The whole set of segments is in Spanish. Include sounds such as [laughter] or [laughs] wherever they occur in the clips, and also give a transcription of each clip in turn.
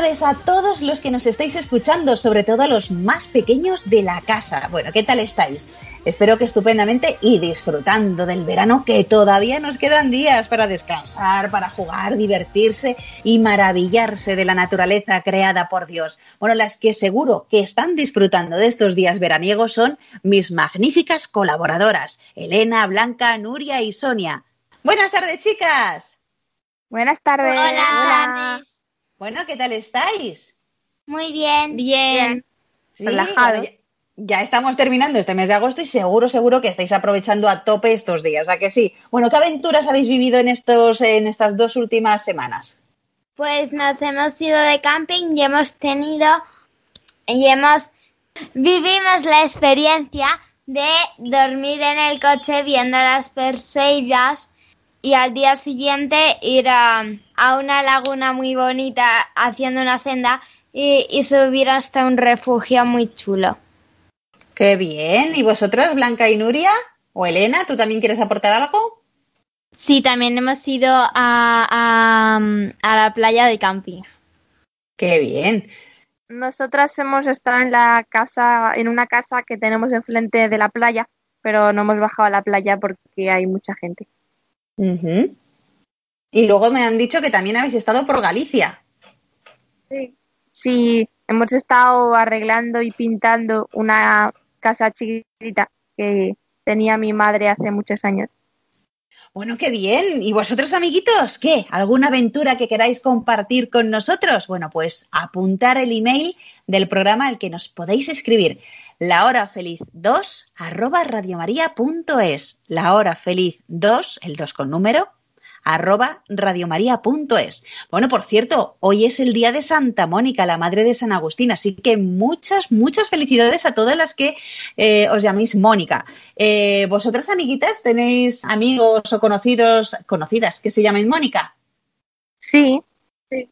Tardes a todos los que nos estáis escuchando, sobre todo a los más pequeños de la casa. Bueno, ¿qué tal estáis? Espero que estupendamente y disfrutando del verano que todavía nos quedan días para descansar, para jugar, divertirse y maravillarse de la naturaleza creada por Dios. Bueno, las que seguro que están disfrutando de estos días veraniegos son mis magníficas colaboradoras, Elena, Blanca, Nuria y Sonia. Buenas tardes, chicas. Buenas tardes. Hola. Bueno, ¿qué tal estáis? Muy bien. Bien. Sí, Relajado. ya estamos terminando este mes de agosto y seguro, seguro que estáis aprovechando a tope estos días, ¿a que sí? Bueno, ¿qué aventuras habéis vivido en estos, en estas dos últimas semanas? Pues nos hemos ido de camping y hemos tenido y hemos vivimos la experiencia de dormir en el coche viendo las Perseidas y al día siguiente ir a, a una laguna muy bonita haciendo una senda y, y subir hasta un refugio muy chulo. Qué bien. ¿Y vosotras, Blanca y Nuria? ¿O Elena, tú también quieres aportar algo? Sí, también hemos ido a, a, a la playa de camping. Qué bien. Nosotras hemos estado en la casa, en una casa que tenemos enfrente de la playa, pero no hemos bajado a la playa porque hay mucha gente. Y luego me han dicho que también habéis estado por Galicia. Sí, hemos estado arreglando y pintando una casa chiquitita que tenía mi madre hace muchos años. Bueno, qué bien. ¿Y vosotros, amiguitos, qué? ¿Alguna aventura que queráis compartir con nosotros? Bueno, pues apuntar el email del programa al que nos podéis escribir. La hora feliz 2 arroba radiomaria.es. La hora feliz 2, el 2 con número, arroba radiomaria.es. Bueno, por cierto, hoy es el día de Santa Mónica, la madre de San Agustín, así que muchas, muchas felicidades a todas las que eh, os llaméis Mónica. Eh, ¿Vosotras, amiguitas, tenéis amigos o conocidos, conocidas que se llamen Mónica? Sí, Sí,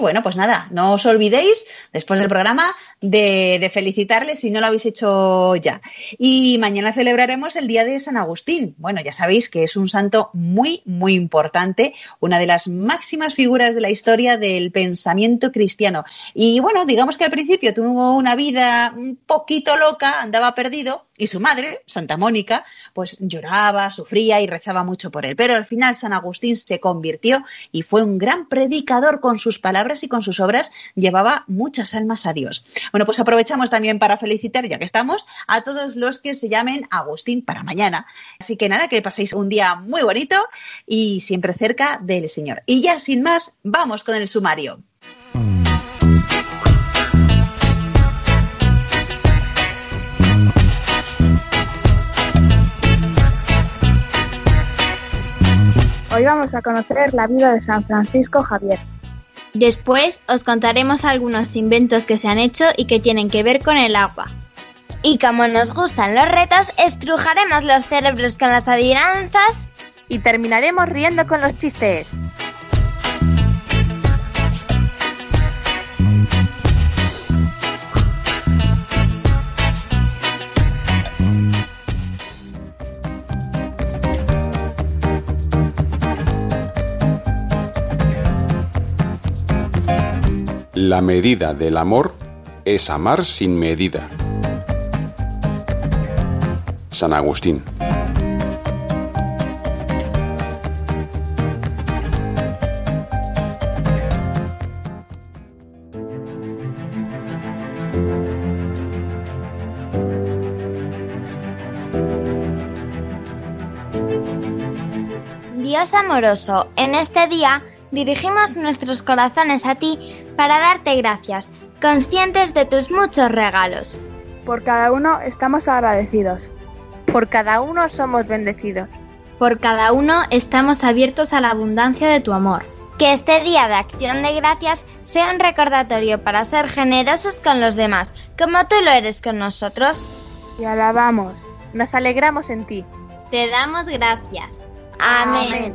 bueno, pues nada, no os olvidéis después del programa de, de, felicitarles si no lo habéis hecho ya. Y mañana celebraremos el Día de San Agustín. Bueno, ya sabéis que es un santo muy, muy importante, una de las máximas figuras de la historia del pensamiento cristiano. Y bueno, digamos que al principio tuvo una vida un poquito loca, andaba perdido, y su madre, Santa Mónica, pues lloraba, sufría y rezaba mucho por él. Pero al final San Agustín se convirtió y fue un gran predicador con sus palabras y con sus obras, llevaba muchas almas a Dios. Bueno, pues aprovechamos también para felicitar, ya que estamos, a todos los que se llamen Agustín para mañana. Así que nada, que paséis un día muy bonito y siempre cerca del Señor. Y ya sin más, vamos con el sumario. hoy vamos a conocer la vida de San Francisco Javier. Después os contaremos algunos inventos que se han hecho y que tienen que ver con el agua. Y como nos gustan los retos, estrujaremos los cerebros con las adivinanzas y terminaremos riendo con los chistes. La medida del amor es amar sin medida. San Agustín. Dios amoroso, en este día dirigimos nuestros corazones a ti para darte gracias, conscientes de tus muchos regalos. Por cada uno estamos agradecidos. Por cada uno somos bendecidos. Por cada uno estamos abiertos a la abundancia de tu amor. Que este día de acción de gracias sea un recordatorio para ser generosos con los demás, como tú lo eres con nosotros. Y alabamos, nos alegramos en ti. Te damos gracias. Amén.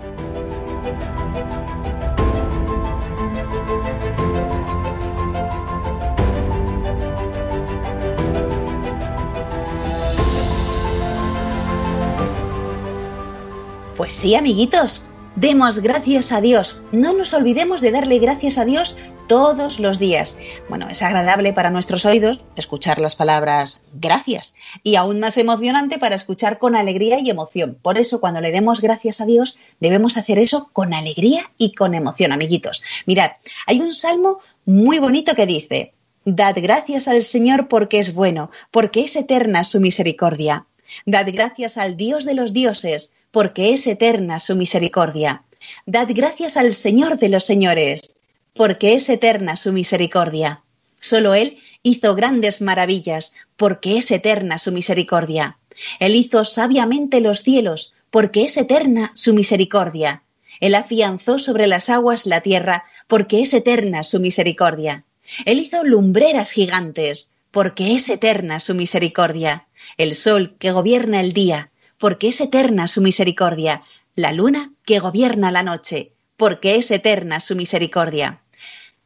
Pues sí, amiguitos, demos gracias a Dios. No nos olvidemos de darle gracias a Dios todos los días. Bueno, es agradable para nuestros oídos escuchar las palabras gracias y aún más emocionante para escuchar con alegría y emoción. Por eso, cuando le demos gracias a Dios, debemos hacer eso con alegría y con emoción, amiguitos. Mirad, hay un salmo muy bonito que dice, Dad gracias al Señor porque es bueno, porque es eterna su misericordia. Dad gracias al Dios de los dioses, porque es eterna su misericordia. Dad gracias al Señor de los señores, porque es eterna su misericordia. Solo Él hizo grandes maravillas, porque es eterna su misericordia. Él hizo sabiamente los cielos, porque es eterna su misericordia. Él afianzó sobre las aguas la tierra, porque es eterna su misericordia. Él hizo lumbreras gigantes, porque es eterna su misericordia. El sol que gobierna el día, porque es eterna su misericordia. La luna que gobierna la noche, porque es eterna su misericordia.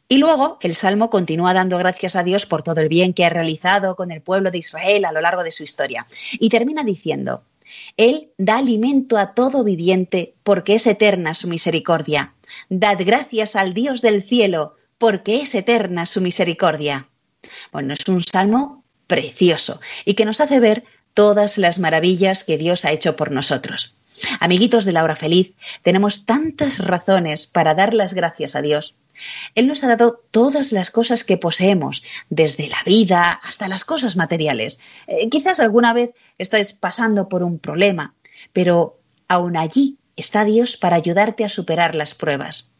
Y luego el Salmo continúa dando gracias a Dios por todo el bien que ha realizado con el pueblo de Israel a lo largo de su historia. Y termina diciendo, Él da alimento a todo viviente porque es eterna su misericordia. Dad gracias al Dios del cielo porque es eterna su misericordia. Bueno, es un salmo precioso y que nos hace ver todas las maravillas que Dios ha hecho por nosotros. Amiguitos de la hora feliz, tenemos tantas razones para dar las gracias a Dios. Él nos ha dado todas las cosas que poseemos, desde la vida hasta las cosas materiales. Eh, quizás alguna vez estáis pasando por un problema, pero aún allí está Dios para ayudarte a superar las pruebas.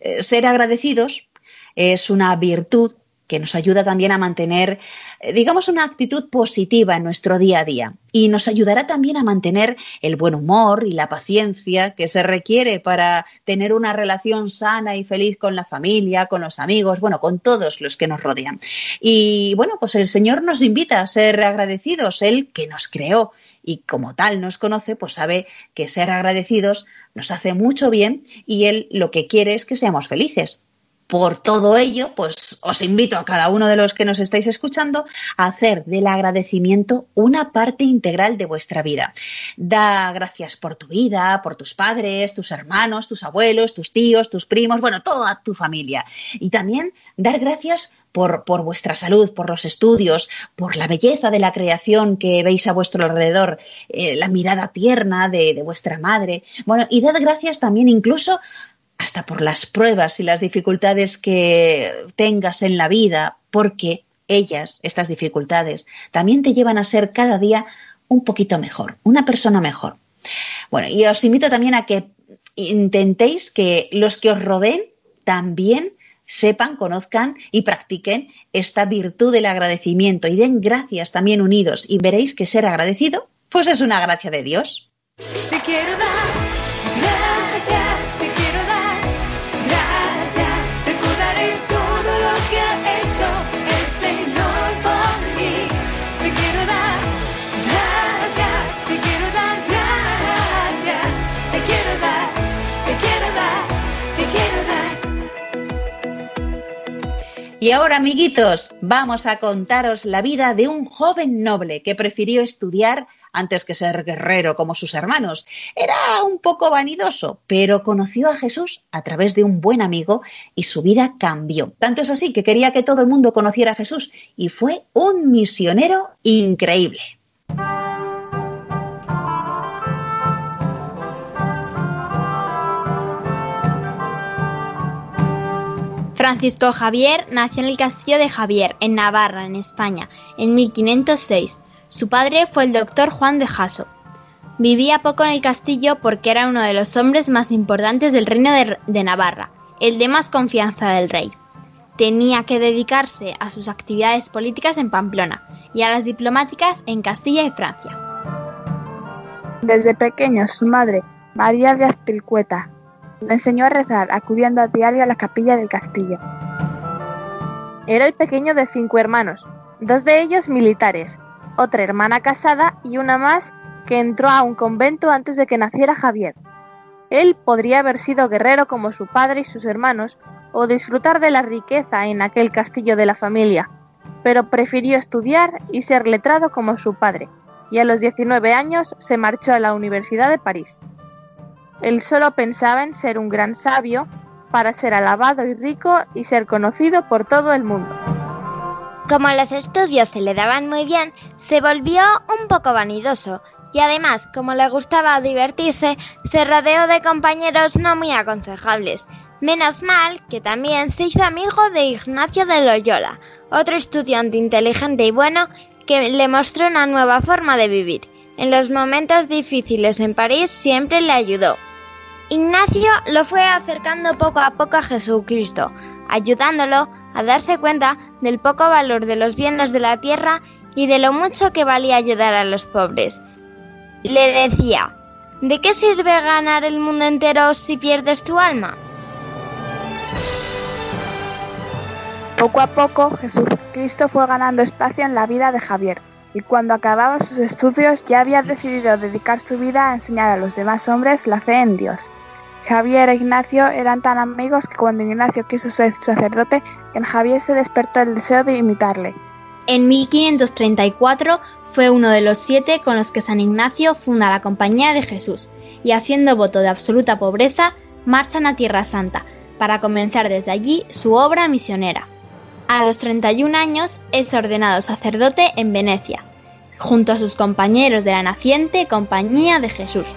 Eh, ser agradecidos es una virtud que nos ayuda también a mantener, eh, digamos, una actitud positiva en nuestro día a día. Y nos ayudará también a mantener el buen humor y la paciencia que se requiere para tener una relación sana y feliz con la familia, con los amigos, bueno, con todos los que nos rodean. Y bueno, pues el Señor nos invita a ser agradecidos, Él que nos creó y como tal nos conoce, pues sabe que ser agradecidos nos hace mucho bien y Él lo que quiere es que seamos felices. Por todo ello, pues os invito a cada uno de los que nos estáis escuchando a hacer del agradecimiento una parte integral de vuestra vida. Da gracias por tu vida, por tus padres, tus hermanos, tus abuelos, tus tíos, tus primos, bueno, toda tu familia. Y también dar gracias por, por, vuestra salud, por los estudios, por la belleza de la creación que veis a vuestro alrededor, eh, la mirada tierna de, vuestra madre. Bueno, y dad gracias también incluso hasta por las pruebas y las dificultades que tengas en la vida, porque ellas, estas dificultades, también te llevan a ser cada día un poquito mejor, una persona mejor. Bueno, y os invito también a que intentéis que los que os rodeen también sepan, conozcan y practiquen esta virtud del agradecimiento y den gracias también unidos y veréis que ser agradecido pues es una gracia de Dios. Te quiero dar Y ahora, amiguitos, vamos a contaros la vida de un joven noble que prefirió estudiar antes que ser guerrero como sus hermanos. Era un poco vanidoso, pero conoció a Jesús a través de un buen amigo y su vida cambió. Tanto es así que quería que todo el mundo conociera a Jesús y fue un misionero increíble. Francisco Javier nació en el castillo de Javier, en Navarra, en España, en 1506. Su padre fue el doctor Juan de Jaso. Vivía poco en el castillo porque era uno de los hombres más importantes del reino de, de, Navarra, el de más confianza del rey. Tenía que dedicarse a sus actividades políticas en Pamplona y a las diplomáticas en Castilla y Francia. Desde pequeño su madre, María de Azpilcueta, enseñó a rezar, acudiendo a diario a la capilla del castillo. Era el pequeño de cinco hermanos, dos de ellos militares, otra hermana casada y una más que entró a un convento antes de que naciera Javier. Él podría haber sido guerrero como su padre y sus hermanos, o disfrutar de la riqueza en aquel castillo de la familia, pero prefirió estudiar y ser letrado como su padre, y a los 19 años se marchó a la Universidad de París. Él solo pensaba en ser un gran sabio para ser alabado y rico y ser conocido por todo el mundo. Como los estudios se le daban muy bien, se volvió un poco vanidoso y además, como le gustaba divertirse, se rodeó de compañeros no muy aconsejables. Menos mal que también se hizo amigo de Ignacio de Loyola, otro estudiante inteligente y bueno que le mostró una nueva forma de vivir. En los momentos difíciles en París siempre le ayudó. Ignacio lo fue acercando poco a poco a Jesucristo, ayudándolo a darse cuenta del poco valor de los bienes de la tierra y de lo mucho que valía ayudar a los pobres. Le decía, ¿de qué sirve ganar el mundo entero si pierdes tu alma? Poco a poco Jesucristo fue ganando espacio en la vida de Javier, y cuando acababa sus estudios ya había decidido dedicar su vida a enseñar a los demás hombres la fe en Dios. Javier e Ignacio eran tan amigos que cuando Ignacio quiso ser sacerdote, en Javier se despertó el deseo de imitarle. En 1534 fue uno de los siete con los que San Ignacio funda la Compañía de Jesús y haciendo voto de absoluta pobreza, marchan a Tierra Santa para comenzar desde allí su obra misionera. A los 31 años es ordenado sacerdote en Venecia, junto a sus compañeros de la naciente Compañía de Jesús.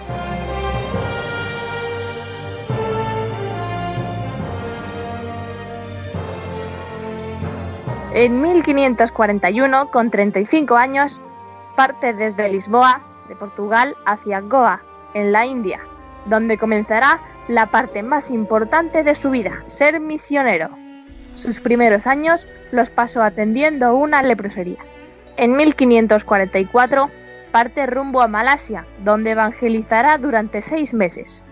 En 1541, con 35 años, parte desde Lisboa, de Portugal, hacia Goa, en la India, donde comenzará la parte más importante de su vida, ser misionero. Sus primeros años los pasó atendiendo una leprosería. En 1544 parte rumbo a Malasia, donde evangelizará durante seis meses.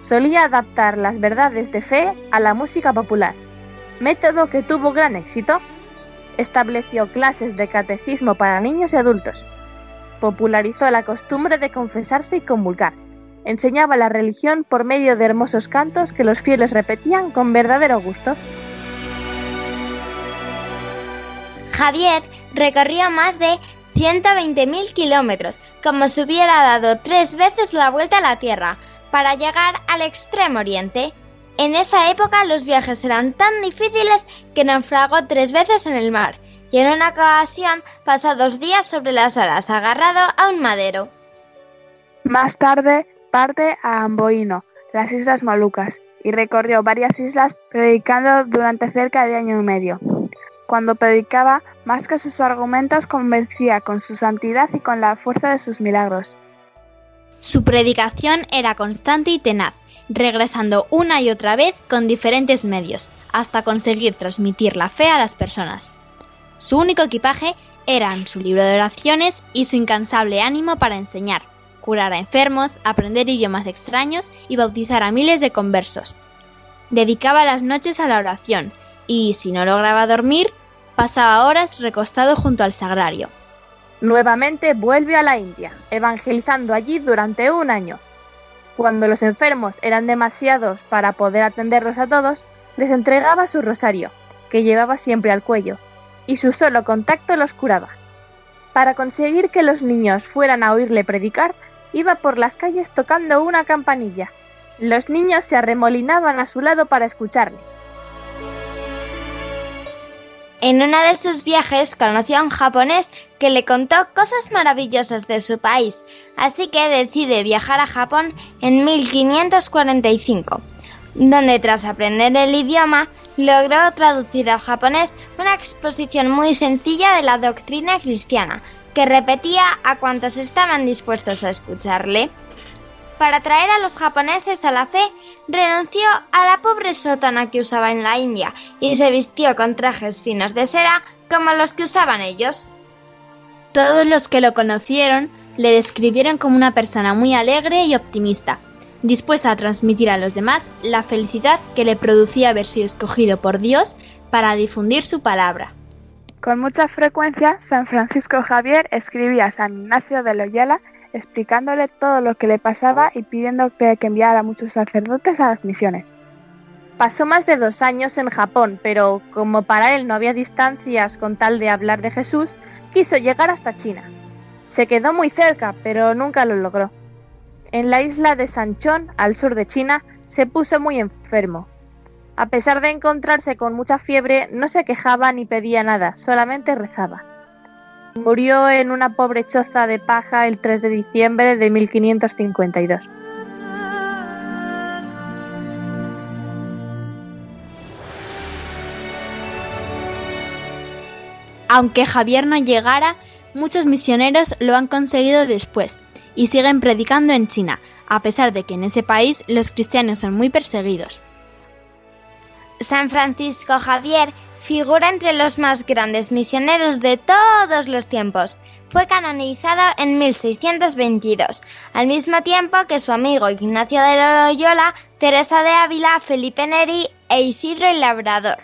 Solía adaptar las verdades de fe a la música popular, método que tuvo gran éxito. Estableció clases de catecismo para niños y adultos. Popularizó la costumbre de confesarse y convulgar. Enseñaba la religión por medio de hermosos cantos que los fieles repetían con verdadero gusto. Javier recorrió más de 120.000 kilómetros, como si hubiera dado tres veces la vuelta a la Tierra, para llegar al extremo oriente. En esa época los viajes eran tan difíciles que naufragó tres veces en el mar, y en una ocasión pasó dos días sobre las olas agarrado a un madero. Más tarde parte a Amboino, las Islas Molucas, y recorrió varias islas predicando durante cerca de año y medio. Cuando predicaba, más que sus argumentos, convencía con su santidad y con la fuerza de sus milagros. Su predicación era constante y tenaz, regresando una y otra vez con diferentes medios, hasta conseguir transmitir la fe a las personas. Su único equipaje eran su libro de oraciones y su incansable ánimo para enseñar, curar a enfermos, aprender idiomas extraños y bautizar a miles de conversos. Dedicaba las noches a la oración y, si no lograba dormir, pasaba horas recostado junto al sagrario. Nuevamente vuelve a la India, evangelizando allí durante un año. Cuando los enfermos eran demasiados para poder atenderlos a todos, les entregaba su rosario, que llevaba siempre al cuello, y su solo contacto los curaba. Para conseguir que los niños fueran a oírle predicar, iba por las calles tocando una campanilla. Los niños se arremolinaban a su lado para escucharle. En uno de sus viajes conoció a un japonés que le contó cosas maravillosas de su país, así que decide viajar a Japón en 1545, donde tras aprender el idioma logró traducir al japonés una exposición muy sencilla de la doctrina cristiana, que repetía a cuantos estaban dispuestos a escucharle. Para atraer a los japoneses a la fe, renunció a la pobre sótana que usaba en la India y se vistió con trajes finos de seda como los que usaban ellos. Todos los que lo conocieron le describieron como una persona muy alegre y optimista. dispuesta a transmitir a los demás la felicidad que le producía haber sido escogido por Dios para difundir su palabra. Con mucha frecuencia, San Francisco Javier escribía a San Ignacio de Loyola explicándole todo lo que le pasaba y pidiendo que, enviara a muchos sacerdotes a las misiones. Pasó más de dos años en Japón, pero como para él no había distancias con tal de hablar de Jesús, quiso llegar hasta China. Se quedó muy cerca, pero nunca lo logró. En la isla de Sanchón, al sur de China, se puso muy enfermo. A pesar de encontrarse con mucha fiebre, no se quejaba ni pedía nada, solamente rezaba. Murió en una pobre choza de paja el 3 de diciembre de 1552. Aunque Javier no llegara, muchos misioneros lo han conseguido después y siguen predicando en China, a pesar de que en ese país los cristianos son muy perseguidos. San Francisco Javier figura entre los más grandes misioneros de todos los tiempos. Fue canonizado en 1622, al mismo tiempo que su amigo Ignacio de Loyola, Teresa de Ávila, Felipe Neri e Isidro el Labrador.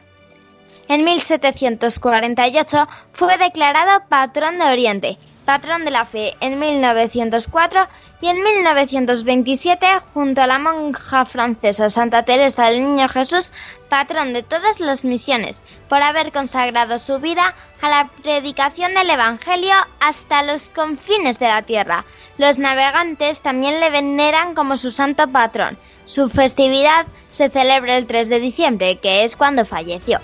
En 1748 fue declarado patrón de Oriente, patrón de la fe en 1904 y en 1927, junto a la monja francesa Santa Teresa del Niño Jesús, patrón de todas las misiones, por haber consagrado su vida a la predicación del Evangelio hasta los confines de la tierra. Los navegantes también le veneran como su santo patrón. Su festividad se celebra el 3 de diciembre, que es cuando falleció.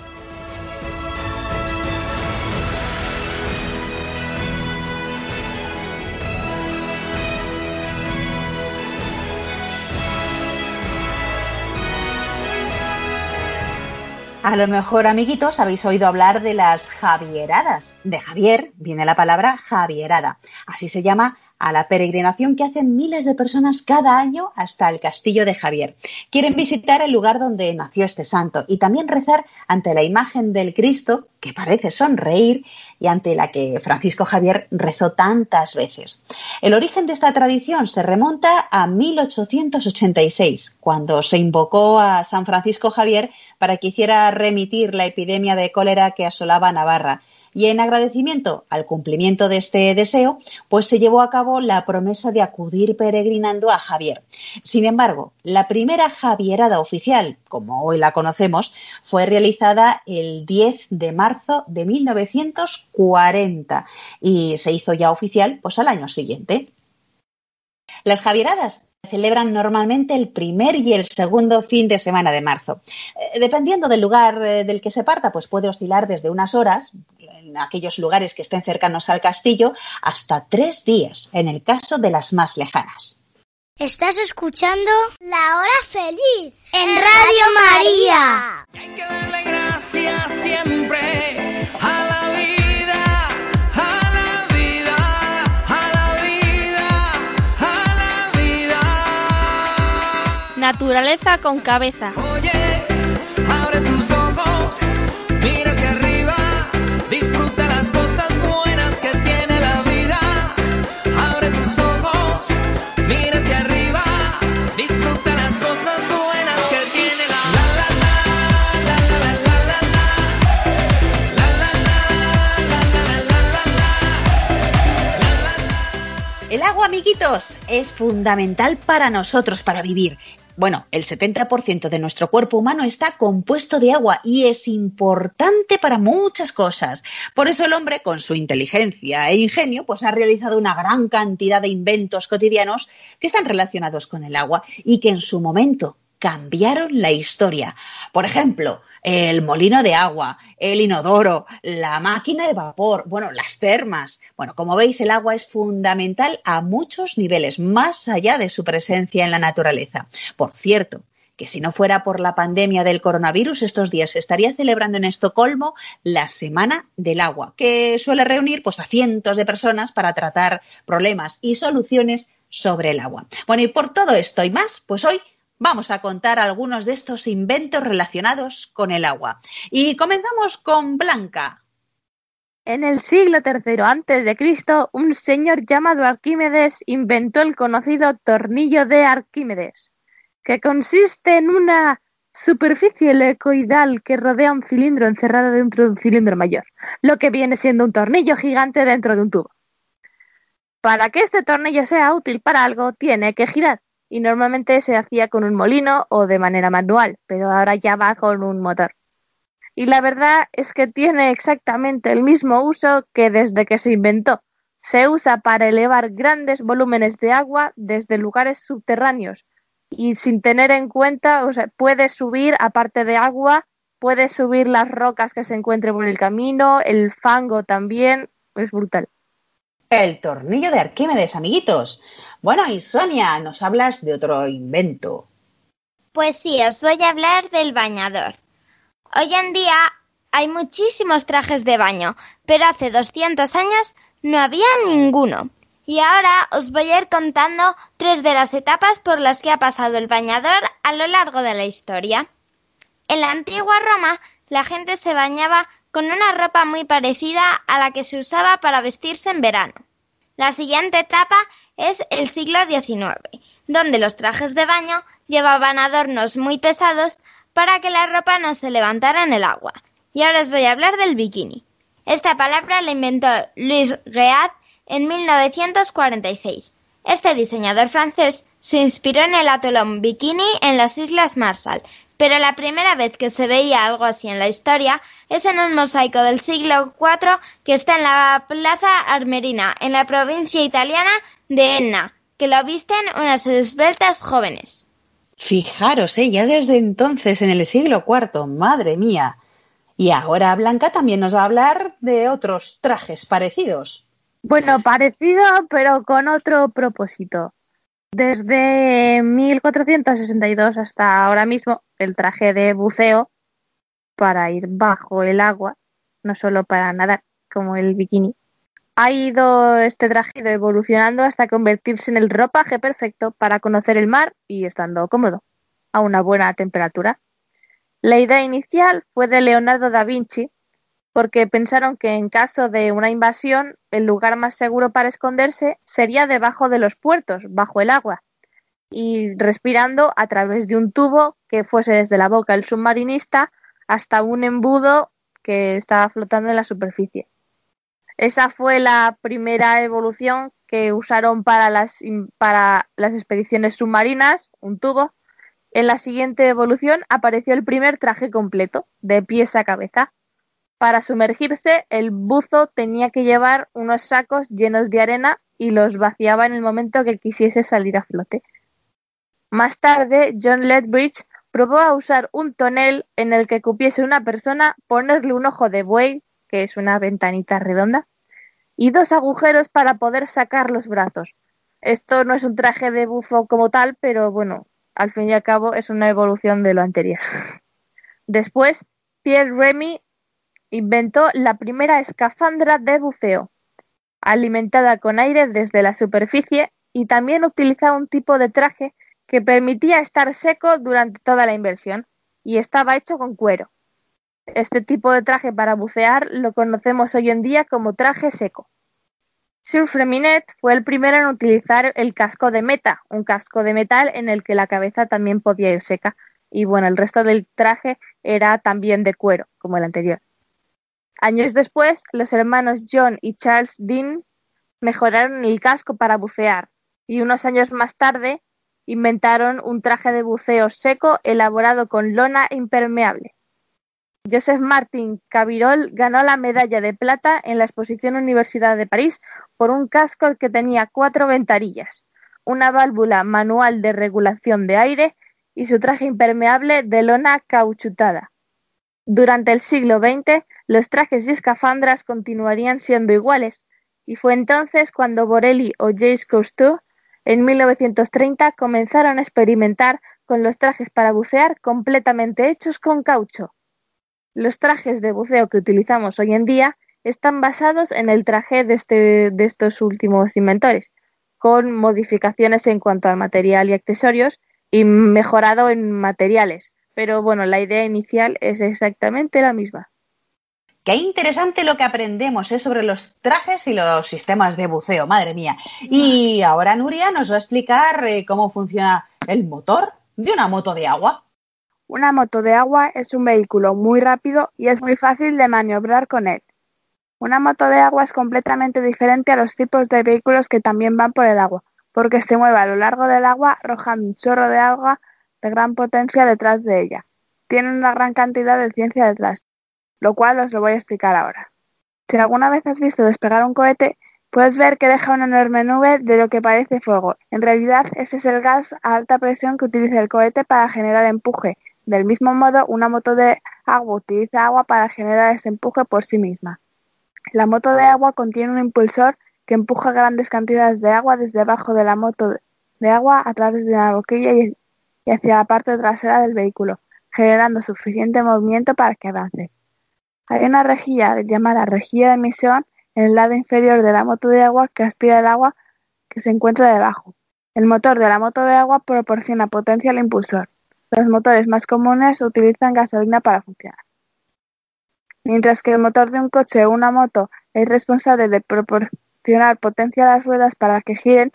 A lo mejor, amiguitos, habéis oído hablar de las Javieradas. De Javier viene la palabra Javierada. Así se llama a la peregrinación que hacen miles de personas cada año hasta el castillo de Javier. Quieren visitar el lugar donde nació este santo y también rezar ante la imagen del Cristo que parece sonreír y ante la que Francisco Javier rezó tantas veces. El origen de esta tradición se remonta a 1886, cuando se invocó a San Francisco Javier para que hiciera remitir la epidemia de cólera que asolaba Navarra y en agradecimiento al cumplimiento de este deseo, pues se llevó a cabo la promesa de acudir peregrinando a Javier. Sin embargo, la primera Javierada oficial, como hoy la conocemos, fue realizada el 10 de marzo de 1940 y se hizo ya oficial pues al año siguiente. Las Javieradas celebran normalmente el primer y el segundo fin de semana de marzo. Eh, dependiendo del lugar eh, del que se parta, pues puede oscilar desde unas horas, en aquellos lugares que estén cercanos al castillo, hasta tres días, en el caso de las más lejanas. Estás escuchando La Hora Feliz en Radio María. Hay que darle gracias siempre a la vida, a la vida, a la vida, a la vida. Naturaleza con cabeza. Es fundamental para nosotros, para vivir. Bueno, el 70% de nuestro cuerpo humano está compuesto de agua y es importante para muchas cosas. Por eso el hombre, con su inteligencia e ingenio, pues ha realizado una gran cantidad de inventos cotidianos que están relacionados con el agua y que en su momento cambiaron la historia. Por ejemplo, el molino de agua, el inodoro, la máquina de vapor, bueno, las termas. Bueno, como veis, el agua es fundamental a muchos niveles, más allá de su presencia en la naturaleza. Por cierto, que si no fuera por la pandemia del coronavirus, estos días se estaría celebrando en Estocolmo la Semana del Agua, que suele reunir pues, a cientos de personas para tratar problemas y soluciones sobre el agua. Bueno, y por todo esto y más, pues hoy vamos a contar algunos de estos inventos relacionados con el agua. Y comenzamos con Blanca. En el siglo III Cristo, un señor llamado Arquímedes inventó el conocido tornillo de Arquímedes. que consiste en una superficie helicoidal que rodea un cilindro encerrado dentro de un cilindro mayor, lo que viene siendo un tornillo gigante dentro de un tubo. Para que este tornillo sea útil para algo, tiene que girar, y normalmente se hacía con un molino o de manera manual, pero ahora ya va con un motor. Y la verdad es que tiene exactamente el mismo uso que desde que se inventó. Se usa para elevar grandes volúmenes de agua desde lugares subterráneos y sin tener en cuenta, o sea, puede subir, aparte de agua, puede subir las rocas que se encuentren por el camino, el fango también, es brutal. El tornillo de Arquímedes, amiguitos. Bueno, y Sonia, nos hablas de otro invento. Pues sí, os voy a hablar del bañador. Hoy en día hay muchísimos trajes de baño, pero hace 200 años no había ninguno. Y ahora os voy a ir contando tres de las etapas por las que ha pasado el bañador a lo largo de la historia. En la antigua Roma, la gente se bañaba con una ropa muy parecida a la que se usaba para vestirse en verano. La siguiente etapa es el siglo XIX, donde los trajes de baño llevaban adornos muy pesados para que la ropa no se levantara en el agua. Y ahora os voy a hablar del bikini. Esta palabra la inventó Louis Read en 1946. Este diseñador francés se inspiró en el atolón Bikini en las Islas Marshall, pero la primera vez que se veía algo así en la historia es en un mosaico del siglo IV que está en la Plaza Armerina, en la provincia italiana de Enna, que lo visten unas esbeltas jóvenes. Fijaros, ¿eh? ya desde entonces, en el siglo IV, madre mía. Y ahora Blanca también nos va a hablar de otros trajes parecidos. Bueno, parecido, pero con otro propósito. Desde 1462 hasta ahora mismo, el traje de buceo para ir bajo el agua, no solo para nadar, como el bikini, ha ido este traje ido evolucionando hasta convertirse en el ropaje perfecto para conocer el mar y estando cómodo, a una buena temperatura. La idea inicial fue de Leonardo da Vinci, porque pensaron que en caso de una invasión el lugar más seguro para esconderse sería debajo de los puertos, bajo el agua, y respirando a través de un tubo que fuese desde la boca del submarinista hasta un embudo que estaba flotando en la superficie. Esa fue la primera evolución que usaron para las, expediciones submarinas, un tubo. En la siguiente evolución apareció el primer traje completo, de pies a cabeza, para sumergirse, el buzo tenía que llevar unos sacos llenos de arena y los vaciaba en el momento que quisiese salir a flote. Más tarde, John Lethbridge probó a usar un tonel en el que cupiese una persona, ponerle un ojo de buey, que es una ventanita redonda, y dos agujeros para poder sacar los brazos. Esto no es un traje de buzo como tal, pero bueno, al fin y al cabo es una evolución de lo anterior. [laughs] Después, Pierre Remy inventó la primera escafandra de buceo, alimentada con aire desde la superficie y también utilizaba un tipo de traje que permitía estar seco durante toda la inversión y estaba hecho con cuero. Este tipo de traje para bucear lo conocemos hoy en día como traje seco. Sir Freminet fue el primero en utilizar el casco de meta, un casco de metal en el que la cabeza también podía ir seca, y bueno, el resto del traje era también de cuero, como el anterior. Años después, los hermanos John y Charles Dean mejoraron el casco para bucear y unos años más tarde inventaron un traje de buceo seco elaborado con lona impermeable. Joseph Martin Cabirol ganó la medalla de plata en la exposición Universidad de París por un casco que tenía cuatro ventanillas, una válvula manual de regulación de aire y su traje impermeable de lona cauchutada. Durante el siglo XX, los trajes y escafandras continuarían siendo iguales, y fue entonces cuando Borelli o Jacques Cousteau en 1930 comenzaron a experimentar con los trajes para bucear completamente hechos con caucho. Los trajes de buceo que utilizamos hoy en día están basados en el traje de, este, de estos últimos inventores, con modificaciones en cuanto al material y accesorios y mejorado en materiales, pero bueno, la idea inicial es exactamente la misma. Qué interesante lo que aprendemos ¿eh? sobre los trajes y los sistemas de buceo, madre mía. Y ahora Nuria nos va a explicar eh, cómo funciona el motor de una moto de agua? Una moto de agua es un vehículo muy rápido y es muy fácil de maniobrar con él. Una moto de agua es completamente diferente a los tipos de vehículos que también van por el agua, porque se mueve a lo largo del agua arrojando un chorro de agua de gran potencia detrás de ella. Tiene una gran cantidad de ciencia detrás, lo cual os lo voy a explicar ahora. Si alguna vez has visto despegar un cohete, puedes ver que deja una enorme nube de lo que parece fuego. En realidad, ese es el gas a alta presión que utiliza el cohete para generar empuje. Del mismo modo, una moto de agua utiliza agua para generar ese empuje por sí misma. La moto de agua contiene un impulsor que empuja grandes cantidades de agua desde abajo de la moto de agua a través de una boquilla y y hacia la parte trasera del vehículo, generando suficiente movimiento para que avance. Hay una rejilla llamada rejilla de emisión en el lado inferior de la moto de agua que aspira el agua que se encuentra debajo. El motor de la moto de agua proporciona potencia al impulsor. Los motores más comunes utilizan gasolina para funcionar. Mientras que el motor de un coche o una moto es responsable de proporcionar potencia a las ruedas para que giren,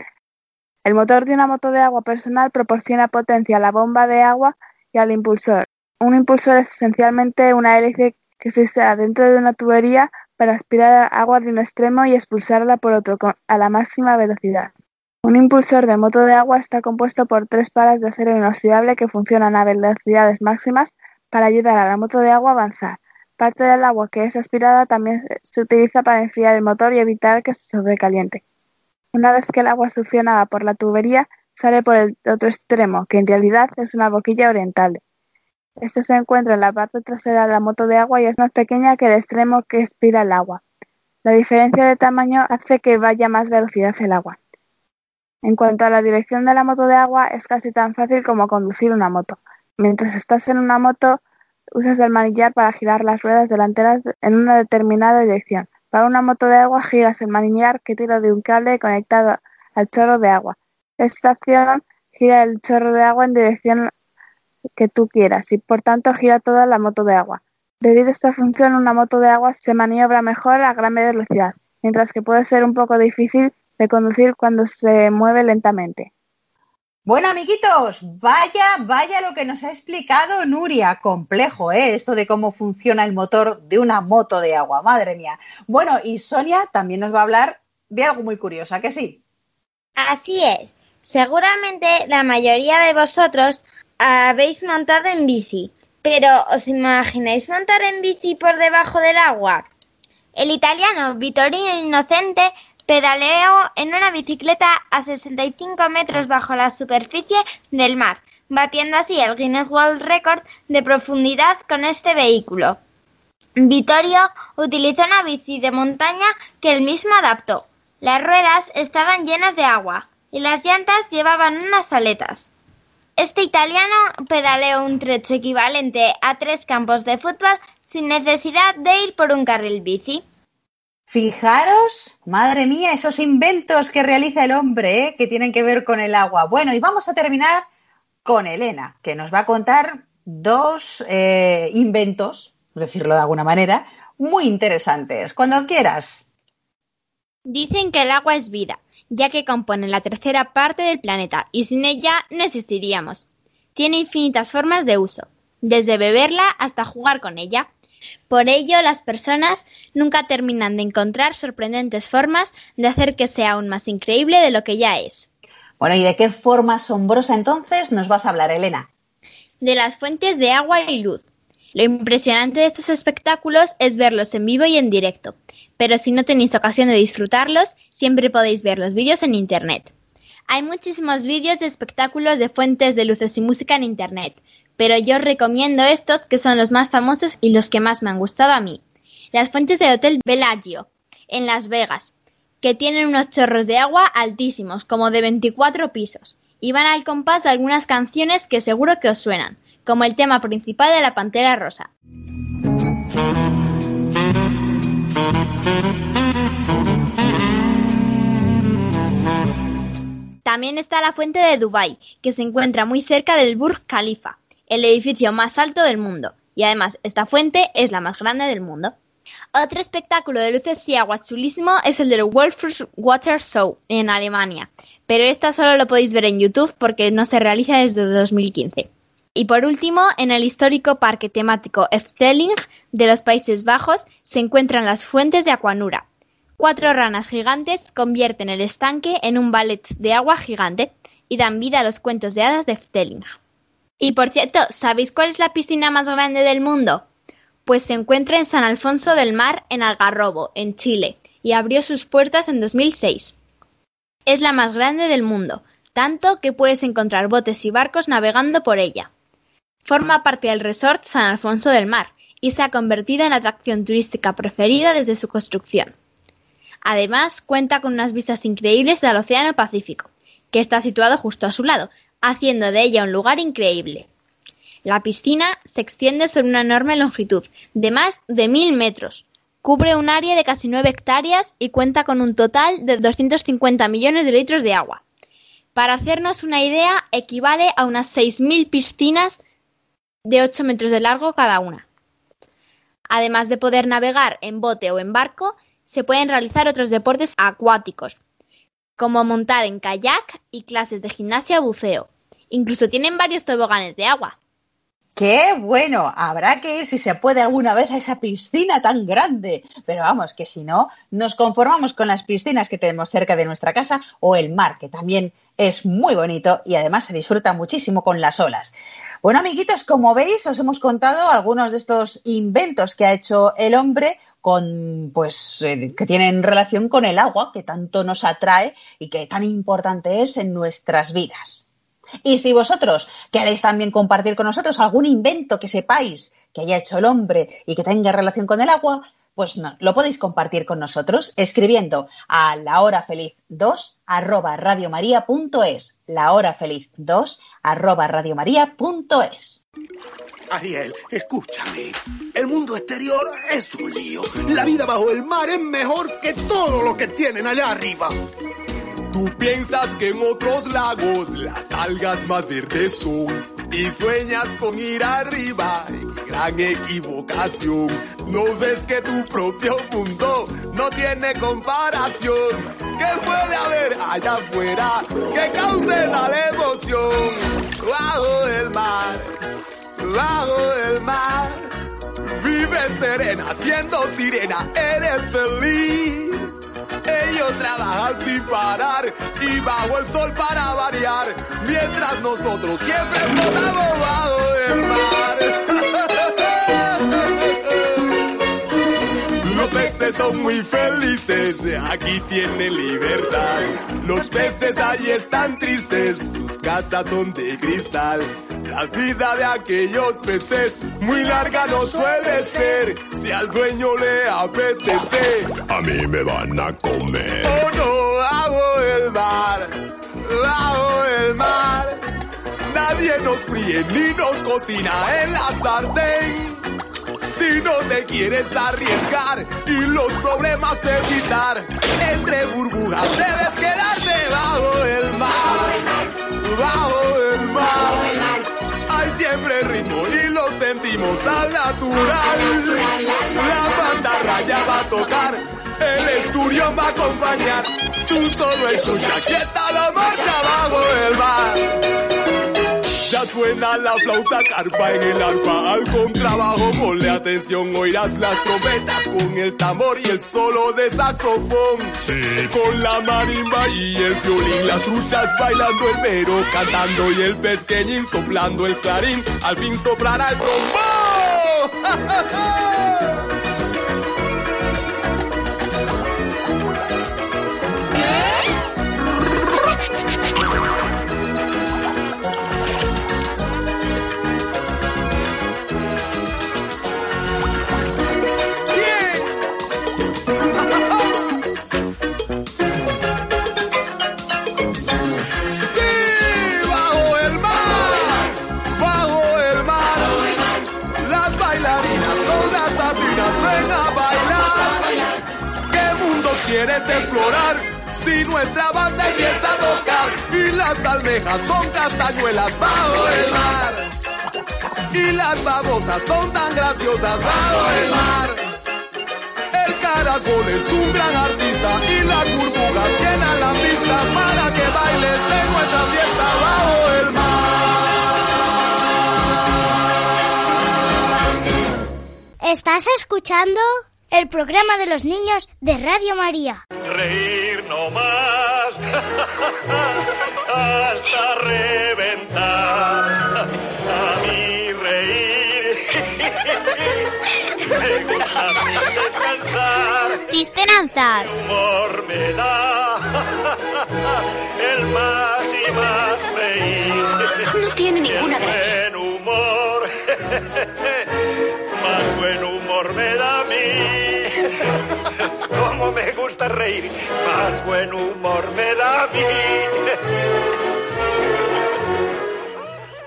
el motor de una moto de agua personal proporciona potencia a la bomba de agua y al impulsor. Un impulsor es esencialmente una hélice que se instala dentro de una tubería para aspirar agua de un extremo y expulsarla por otro a la máxima velocidad. Un impulsor de moto de agua está compuesto por tres palas de acero inoxidable que funcionan a velocidades máximas para ayudar a la moto de agua a avanzar. Parte del agua que es aspirada también se utiliza para enfriar el motor y evitar que se sobrecaliente. Una vez que el agua succionada por la tubería sale por el otro extremo, que en realidad es una boquilla orientable. Este se encuentra en la parte trasera de la moto de agua y es más pequeña que el extremo que expira el agua. La diferencia de tamaño hace que vaya más velocidad el agua. En cuanto a la dirección de la moto de agua, es casi tan fácil como conducir una moto. Mientras estás en una moto, usas el manillar para girar las ruedas delanteras en una determinada dirección. Para una moto de agua giras el manillar que tira de un cable conectado al chorro de agua. Esta acción gira el chorro de agua en dirección que tú quieras y por tanto gira toda la moto de agua. Debido a esta función, una moto de agua se maniobra mejor a gran velocidad, mientras que puede ser un poco difícil de conducir cuando se mueve lentamente. Bueno, amiguitos, vaya, vaya lo que nos ha explicado Nuria. Complejo, ¿eh? Esto de cómo funciona el motor de una moto de agua, madre mía. Bueno, y Sonia también nos va a hablar de algo muy curioso, ¿a que sí? Así es. Seguramente la mayoría de vosotros habéis montado en bici, pero ¿os imagináis montar en bici por debajo del agua? El italiano Vittorino Innocente pedaleó en una bicicleta a 65 metros bajo la superficie del mar, batiendo así el Guinness World Record de profundidad con este vehículo. Vittorio utilizó una bici de montaña que él mismo adaptó. Las ruedas estaban llenas de agua y las llantas llevaban unas aletas. Este italiano pedaleó un trecho equivalente a tres campos de fútbol sin necesidad de ir por un carril bici. Fijaros, madre mía, esos inventos que realiza el hombre, ¿eh? que tienen que ver con el agua. Bueno, y vamos a terminar con Elena, que nos va a contar dos eh, inventos, decirlo de alguna manera, muy interesantes. Cuando quieras. Dicen que el agua es vida, ya que compone la tercera parte del planeta y sin ella no existiríamos. Tiene infinitas formas de uso, desde beberla hasta jugar con ella. Por ello, las personas nunca terminan de encontrar sorprendentes formas de hacer que sea aún más increíble de lo que ya es. Bueno, ¿y de qué forma asombrosa entonces nos vas a hablar, Elena? De las fuentes de agua y luz. Lo impresionante de estos espectáculos es verlos en vivo y en directo, pero si no tenéis ocasión de disfrutarlos, siempre podéis ver los vídeos en Internet. Hay muchísimos vídeos de espectáculos de fuentes de luces y música en Internet, pero yo os recomiendo estos que son los más famosos y los que más me han gustado a mí. Las fuentes del Hotel Bellagio, en Las Vegas, que tienen unos chorros de agua altísimos, como de 24 pisos, y van al compás de algunas canciones que seguro que os suenan, como el tema principal de la Pantera Rosa. También está la fuente de Dubái, que se encuentra muy cerca del Burj Khalifa, el edificio más alto del mundo, y además esta fuente es la más grande del mundo. Otro espectáculo de luces y agua chulísimo es el del Wolfers Water Show en Alemania, pero esta solo lo podéis ver en YouTube porque no se realiza desde 2015. Y por último, en el histórico parque temático Efteling de los Países Bajos se encuentran las fuentes de Aquanura. Cuatro ranas gigantes convierten el estanque en un ballet de agua gigante y dan vida a los cuentos de hadas de Efteling. Y por cierto, ¿sabéis cuál es la piscina más grande del mundo? Pues se encuentra en San Alfonso del Mar, en Algarrobo, en Chile, y abrió sus puertas en 2006. Es la más grande del mundo, tanto que puedes encontrar botes y barcos navegando por ella. Forma parte del resort San Alfonso del Mar y se ha convertido en la atracción turística preferida desde su construcción. Además, cuenta con unas vistas increíbles al Océano Pacífico, que está situado justo a su lado, haciendo de ella un lugar increíble. La piscina se extiende sobre una enorme longitud de más de mil metros. Cubre un área de casi 9 hectáreas y cuenta con un total de 250 millones de litros de agua. Para hacernos una idea, equivale a unas 6.000 piscinas de 8 metros de largo cada una. Además de poder navegar en bote o en barco, se pueden realizar otros deportes acuáticos, como montar en kayak y clases de gimnasia buceo. Incluso tienen varios toboganes de agua. ¡Qué bueno! Habrá que ir si se puede alguna vez a esa piscina tan grande. Pero vamos, que si no, nos conformamos con las piscinas que tenemos cerca de nuestra casa o el mar, que también es muy bonito y además se disfruta muchísimo con las olas. Bueno, amiguitos, como veis, os hemos contado algunos de estos inventos que ha hecho el hombre con, pues, eh, que tienen relación con el agua, que tanto nos atrae y que tan importante es en nuestras vidas. Y si vosotros queréis también compartir con nosotros algún invento que sepáis que haya hecho el hombre y que tenga relación con el agua, pues no, lo podéis compartir con nosotros escribiendo a lahorafeliz2 arroba radiomaria.es lahorafeliz2 arroba radiomaria.es Ariel, escúchame. El mundo exterior es un lío. La vida bajo el mar es mejor que todo lo que tienen allá arriba. Tú piensas que en otros lagos las algas más verdes son y sueñas con ir arriba. Gran equivocación. No ves que tu propio mundo no tiene comparación. ¿Qué puede haber allá afuera que cause tal emoción? Bajo el mar, bajo el mar. Vives serena, siendo sirena, eres feliz. Ellos trabajan sin parar y bajo el sol para variar, mientras nosotros siempre flotamos bajo el mar. [laughs] peces son muy felices, aquí tienen libertad. Los peces ahí están tristes, sus casas son de cristal. La vida de aquellos peces muy larga no suele ser. Si al dueño le apetece, a mí me van a comer. Oh no, bajo el mar, bajo el mar. Nadie nos fríe ni nos cocina en la sartén. Si no te quieres arriesgar y los problemas evitar, entre burbujas debes quedarte bajo el mar. Bajo el mar. Hay siempre ritmo y lo sentimos al natural. La banda raya va a tocar, el estudio va a acompañar. Tú solo escucha, aquí está la marcha bajo el mar. Ya suena la flauta carpa en el arpa. Al contrabajo, ponle atención, oirás las trompetas con el tambor y el solo de saxofón. Sí, con la marimba y el violín, las truchas bailando el mero, cantando y el pesqueñín soplando el clarín, al fin soplará el trombón. [laughs] quieres explorar? Si nuestra banda empieza a tocar y las almejas son castañuelas bajo el mar. Y las babosas son tan graciosas bajo el mar. caracol es un gran artista y las burbujas llenan la pista para que bailes en nuestra fiesta bajo el mar. Estás escuchando el programa de los niños de Radio María. Reír no más [laughs] hasta reventar. A mí reír [laughs] me gusta sin descansar. Chistenanzas. Humor me da [laughs] el más y más reír. No tiene ninguna gracia. buen humor, mí. Como me gusta reír, más buen humor me da a mí.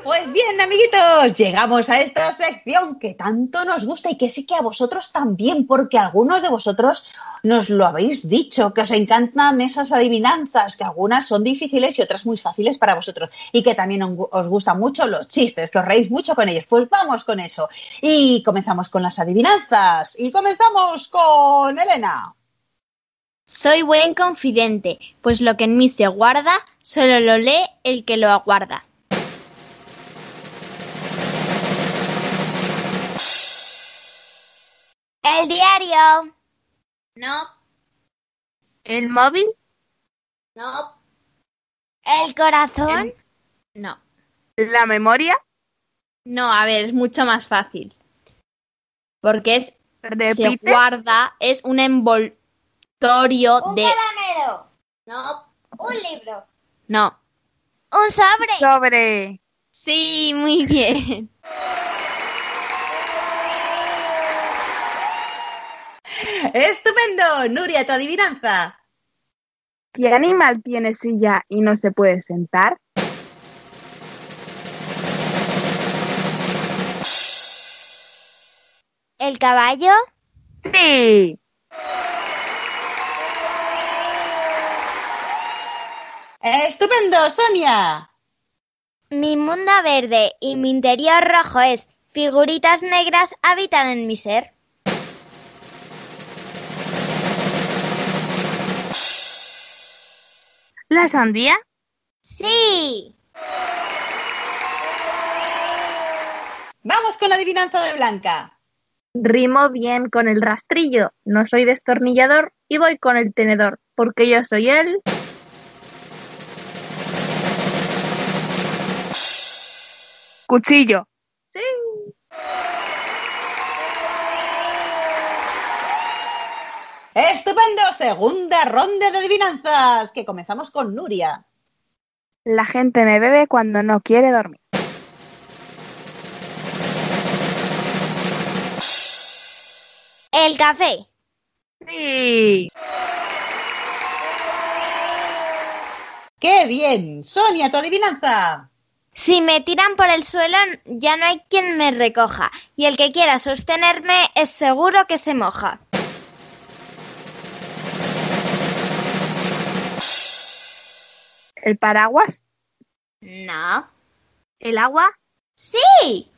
Pues bien, amiguitos, llegamos a esta sección que tanto nos gusta y que sé que a vosotros también, porque algunos de vosotros nos lo habéis dicho, que os encantan esas adivinanzas, que algunas son difíciles y otras muy fáciles para vosotros, y que también os gustan mucho los chistes, que os reís mucho con ellos. Pues vamos con eso. Y comenzamos con las adivinanzas. Y comenzamos con Elena. Soy buen confidente, pues lo que en mí se guarda, solo lo lee el que lo aguarda. El diario. No, ¿El móvil? no, El corazón. no. ¿La memoria? No, a ver, es mucho más fácil. Porque es, se ¿Repite? guarda, es un envoltorio Un de... calamero. No. Un libro. No. Un sobre. Sobre. Sí, muy bien. Estupendo. Nuria, tu adivinanza. ¿Qué animal tiene silla y no se puede sentar? El caballo. Sí. Estupendo, Sonia. Mi mundo verde y mi interior rojo es. Figuritas negras habitan en mi ser. ¿La sandía? Sí. Vamos con la adivinanza de Blanca. Rimo bien con el rastrillo. No soy destornillador y voy con el tenedor, porque yo soy el... Cuchillo. Sí. Estupendo, segunda ronda de adivinanzas, que comenzamos con Nuria. La gente me bebe cuando no quiere dormir. El café. Sí. ¡Qué bien! Sonia, tu adivinanza. Si me tiran por el suelo, ya no hay quien me recoja. Y el que quiera sostenerme es seguro que se moja. ¿El paraguas? No. ¿El agua? Sí.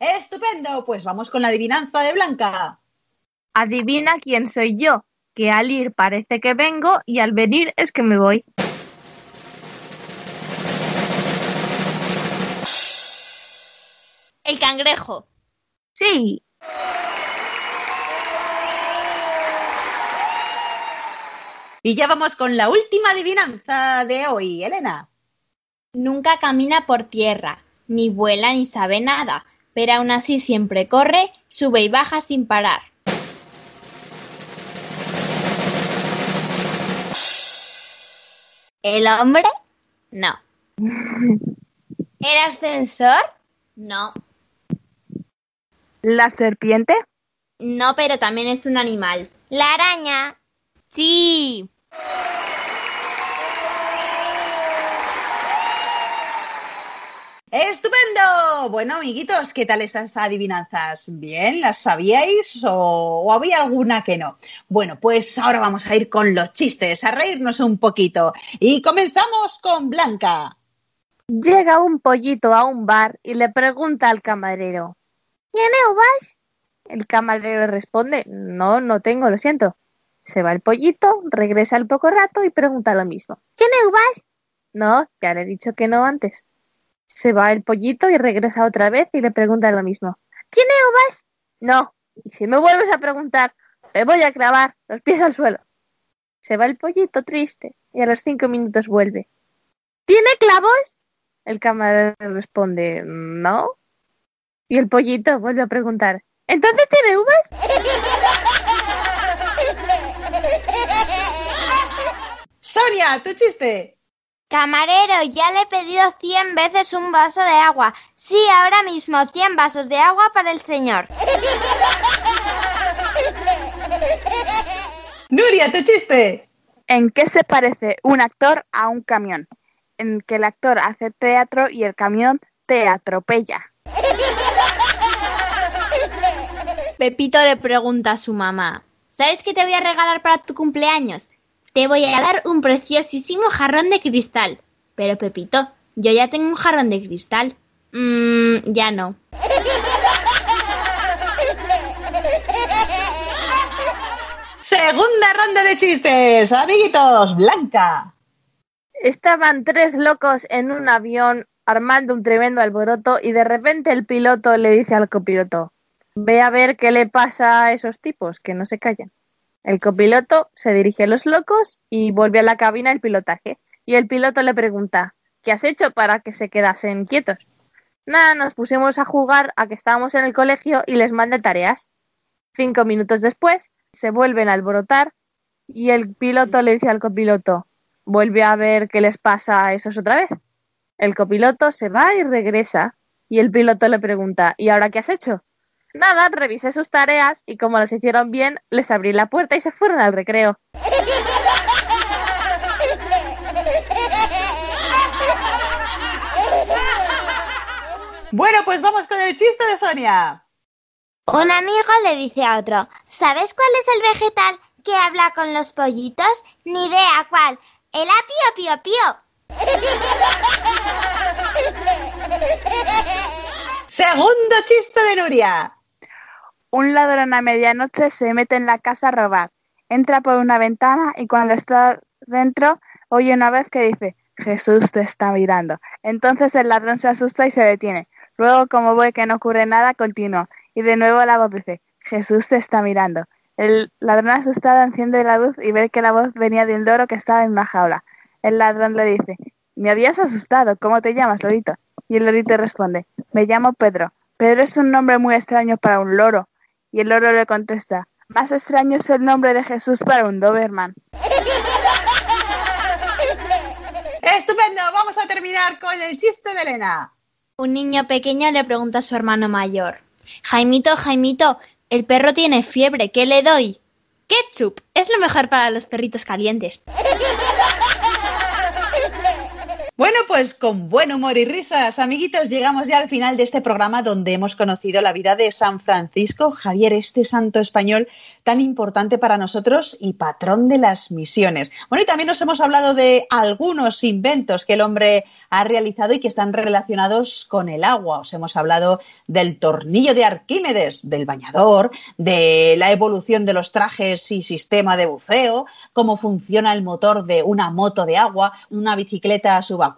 Estupendo, pues vamos con la adivinanza de Blanca. Adivina quién soy yo, que al ir parece que vengo y al venir es que me voy. El cangrejo. Sí. Y ya vamos con la última adivinanza de hoy, Elena. Nunca camina por tierra, ni vuela ni sabe nada, pero aún así siempre corre, sube y baja sin parar. ¿El hombre? No, [laughs] ¿El ascensor? no, ¿La serpiente? no, pero también es un animal. ¿La araña? Sí. ¡Estupendo! Bueno, amiguitos, ¿qué tal estas adivinanzas? ¿Bien? ¿Las sabíais o, o había alguna que no? Bueno, pues ahora vamos a ir con los chistes, a reírnos un poquito. Y comenzamos con Blanca. Llega un pollito a un bar y le pregunta al camarero, ¿tiene uvas? El camarero responde, no, no tengo, lo siento. Se va el pollito, regresa al poco rato y pregunta lo mismo. ¿Tiene uvas? No, ya le he dicho que no antes. Se va el pollito y regresa otra vez y le pregunta lo mismo. ¿Tiene uvas? No. Y si me vuelves a preguntar, te voy a clavar los pies al suelo. Se va el pollito triste y a los cinco minutos vuelve. ¿Tiene clavos? El camarero responde, no. Y el pollito vuelve a preguntar, ¿entonces tiene uvas? [laughs] Sonia, tu chiste. Camarero, ya le he pedido 100 veces un vaso de agua. Sí, ahora mismo 100 vasos de agua para el señor. [laughs] Nuria, tu chiste. ¿En qué se parece un actor a un camión? En que el actor hace teatro y el camión te atropella. Pepito le pregunta a su mamá, ¿sabes qué te voy a regalar para tu cumpleaños? Te voy a dar un preciosísimo jarrón de cristal. Pero Pepito, yo ya tengo un jarrón de cristal. Mmm, ya no. Segunda ronda de chistes, amiguitos. Blanca. Estaban tres locos en un avión armando un tremendo alboroto y de repente el piloto le dice al copiloto, ve a ver qué le pasa a esos tipos, que no se callan. El copiloto se dirige a los locos y vuelve a la cabina el pilotaje. Y el piloto le pregunta, ¿qué has hecho para que se quedasen quietos? Nada, nos pusimos a jugar a que estábamos en el colegio y les mandé tareas. Cinco minutos después, se vuelven a alborotar y el piloto le dice al copiloto, vuelve a ver qué les pasa a esos otra vez. El copiloto se va y regresa y el piloto le pregunta, ¿y ahora qué has hecho? Nada, revisé sus tareas y como las hicieron bien, les abrí la puerta y se fueron al recreo. Bueno, pues vamos con el chiste de Sonia. Un amigo le dice a otro, ¿sabes cuál es el vegetal que habla con los pollitos? Ni idea cuál. El apio pío pío. Segundo chiste de Nuria. Un ladrón a medianoche se mete en la casa a robar. Entra por una ventana y cuando está dentro oye una vez que dice, Jesús te está mirando. Entonces el ladrón se asusta y se detiene. Luego, como ve que no ocurre nada, continúa. Y de nuevo la voz dice, Jesús te está mirando. El ladrón asustado enciende la luz y ve que la voz venía de un loro que estaba en una jaula. El ladrón le dice, me habías asustado, ¿cómo te llamas, lorito? Y el lorito responde, me llamo Pedro. Pedro es un nombre muy extraño para un loro. Y el loro le contesta, más extraño es el nombre de Jesús para un Doberman. [laughs] Estupendo, vamos a terminar con el chiste de Elena. Un niño pequeño le pregunta a su hermano mayor, Jaimito, Jaimito, el perro tiene fiebre, ¿qué le doy? Ketchup, es lo mejor para los perritos calientes. Bueno, pues con buen humor y risas, amiguitos, llegamos ya al final de este programa donde hemos conocido la vida de San Francisco Javier, este santo español tan importante para nosotros y patrón de las misiones. Bueno, y también nos hemos hablado de algunos inventos que el hombre ha realizado y que están relacionados con el agua. Os hemos hablado del tornillo de Arquímedes, del bañador, de la evolución de los trajes y sistema de buceo, cómo funciona el motor de una moto de agua, una bicicleta subacuática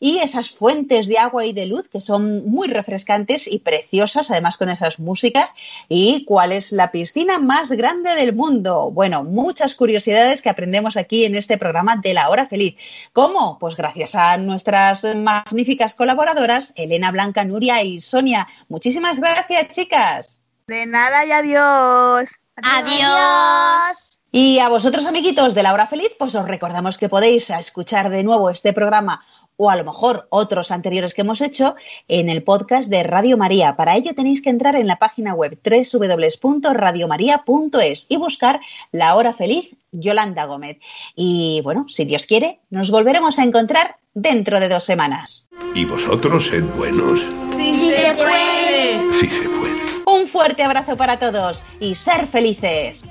y esas fuentes de agua y de luz que son muy refrescantes y preciosas, además con esas músicas. ¿Y cuál es la piscina más grande del mundo? Bueno, muchas curiosidades que aprendemos aquí en este programa de la hora feliz. ¿Cómo? Pues gracias a nuestras magníficas colaboradoras, Elena Blanca, Nuria y Sonia. Muchísimas gracias, chicas. De nada y adiós. Adiós. Y a vosotros, amiguitos de la hora feliz, pues os recordamos que podéis escuchar de nuevo este programa o a lo mejor otros anteriores que hemos hecho en el podcast de Radio María. Para ello tenéis que entrar en la página web www.radiomaria.es y buscar La Hora Feliz Yolanda Gómez. Y bueno, si Dios quiere, nos volveremos a encontrar dentro de dos semanas. ¿Y vosotros sed buenos? Sí, se puede. Sí se puede. Un fuerte abrazo para todos y ser felices.